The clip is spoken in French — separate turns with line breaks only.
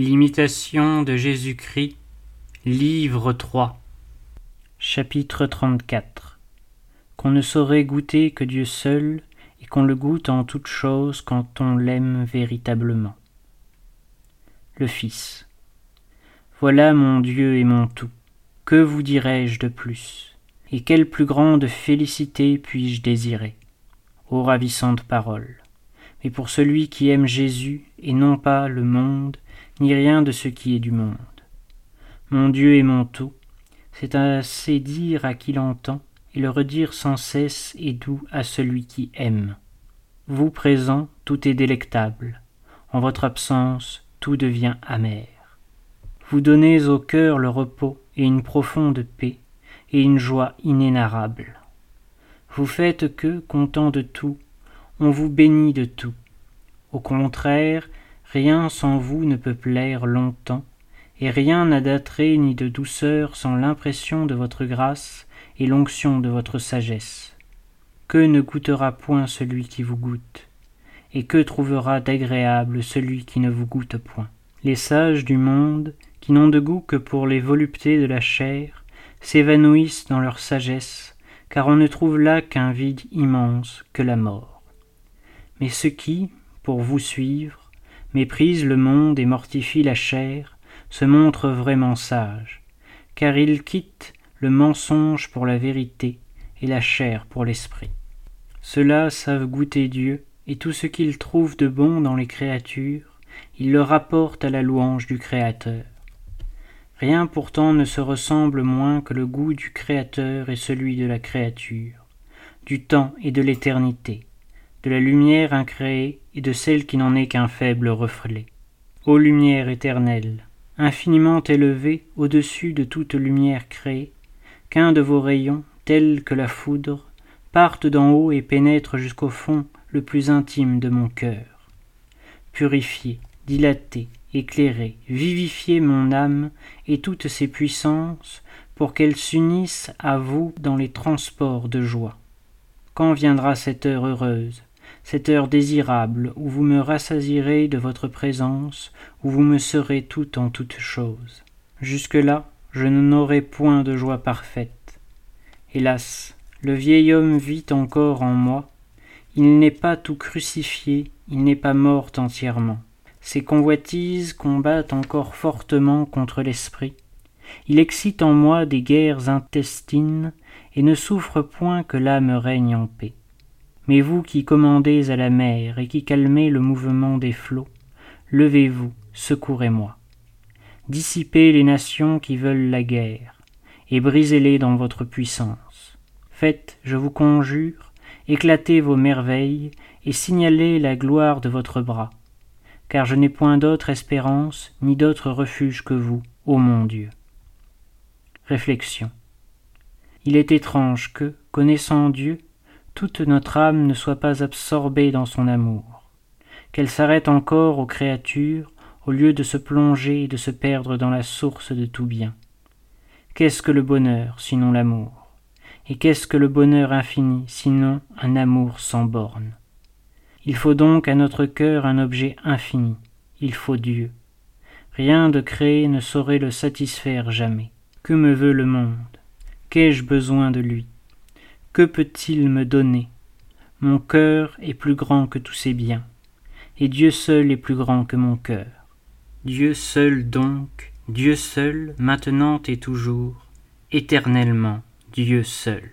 L'imitation de Jésus-Christ, livre 3, chapitre 34 Qu'on ne saurait goûter que Dieu seul, et qu'on le goûte en toute chose quand on l'aime véritablement. Le Fils. Voilà mon Dieu et mon tout. Que vous dirai-je de plus? Et quelle plus grande félicité puis-je désirer? Ô ravissante parole Mais pour celui qui aime Jésus, et non pas le monde, ni rien de ce qui est du monde. Mon Dieu est mon tout, c'est assez dire à qui l'entend, et le redire sans cesse est doux à celui qui aime. Vous présent, tout est délectable, en votre absence, tout devient amer. Vous donnez au cœur le repos et une profonde paix, et une joie inénarrable. Vous faites que, content de tout, on vous bénit de tout. Au contraire, Rien sans vous ne peut plaire longtemps, et rien n'a d'attrait ni de douceur sans l'impression de votre grâce et l'onction de votre sagesse. Que ne goûtera point celui qui vous goûte, et que trouvera d'agréable celui qui ne vous goûte point? Les sages du monde, qui n'ont de goût que pour les voluptés de la chair, s'évanouissent dans leur sagesse, car on ne trouve là qu'un vide immense que la mort. Mais ceux qui, pour vous suivre, méprisent le monde et mortifient la chair, se montrent vraiment sages, car ils quittent le mensonge pour la vérité et la chair pour l'esprit. Ceux-là savent goûter Dieu, et tout ce qu'ils trouvent de bon dans les créatures, ils le rapportent à la louange du Créateur. Rien pourtant ne se ressemble moins que le goût du Créateur et celui de la créature, du temps et de l'éternité, de la lumière incréée et de celle qui n'en est qu'un faible reflet. Ô lumière éternelle, infiniment élevée au-dessus de toute lumière créée, qu'un de vos rayons, tel que la foudre, parte d'en haut et pénètre jusqu'au fond le plus intime de mon cœur. Purifiez, dilatez, éclairez, vivifiez mon âme et toutes ses puissances pour qu'elles s'unissent à vous dans les transports de joie. Quand viendra cette heure heureuse cette heure désirable où vous me rassasirez de votre présence, où vous me serez tout en toutes choses. Jusque-là, je n'aurai point de joie parfaite. Hélas, le vieil homme vit encore en moi. Il n'est pas tout crucifié, il n'est pas mort entièrement. Ses convoitises combattent encore fortement contre l'esprit. Il excite en moi des guerres intestines et ne souffre point que l'âme règne en paix. Mais vous qui commandez à la mer et qui calmez le mouvement des flots, levez-vous, secourez-moi. Dissipez les nations qui veulent la guerre, et brisez-les dans votre puissance. Faites, je vous conjure, éclatez vos merveilles, et signalez la gloire de votre bras, car je n'ai point d'autre espérance ni d'autre refuge que vous, ô mon Dieu. Réflexion. Il est étrange que, connaissant Dieu, toute notre âme ne soit pas absorbée dans son amour, qu'elle s'arrête encore aux créatures au lieu de se plonger et de se perdre dans la source de tout bien. Qu'est-ce que le bonheur sinon l'amour? Et qu'est-ce que le bonheur infini sinon un amour sans bornes? Il faut donc à notre cœur un objet infini, il faut Dieu. Rien de créé ne saurait le satisfaire jamais. Que me veut le monde? Qu'ai-je besoin de lui? Que peut-il me donner? Mon cœur est plus grand que tous ses biens, et Dieu seul est plus grand que mon cœur. Dieu seul donc, Dieu seul, maintenant et toujours, éternellement Dieu seul.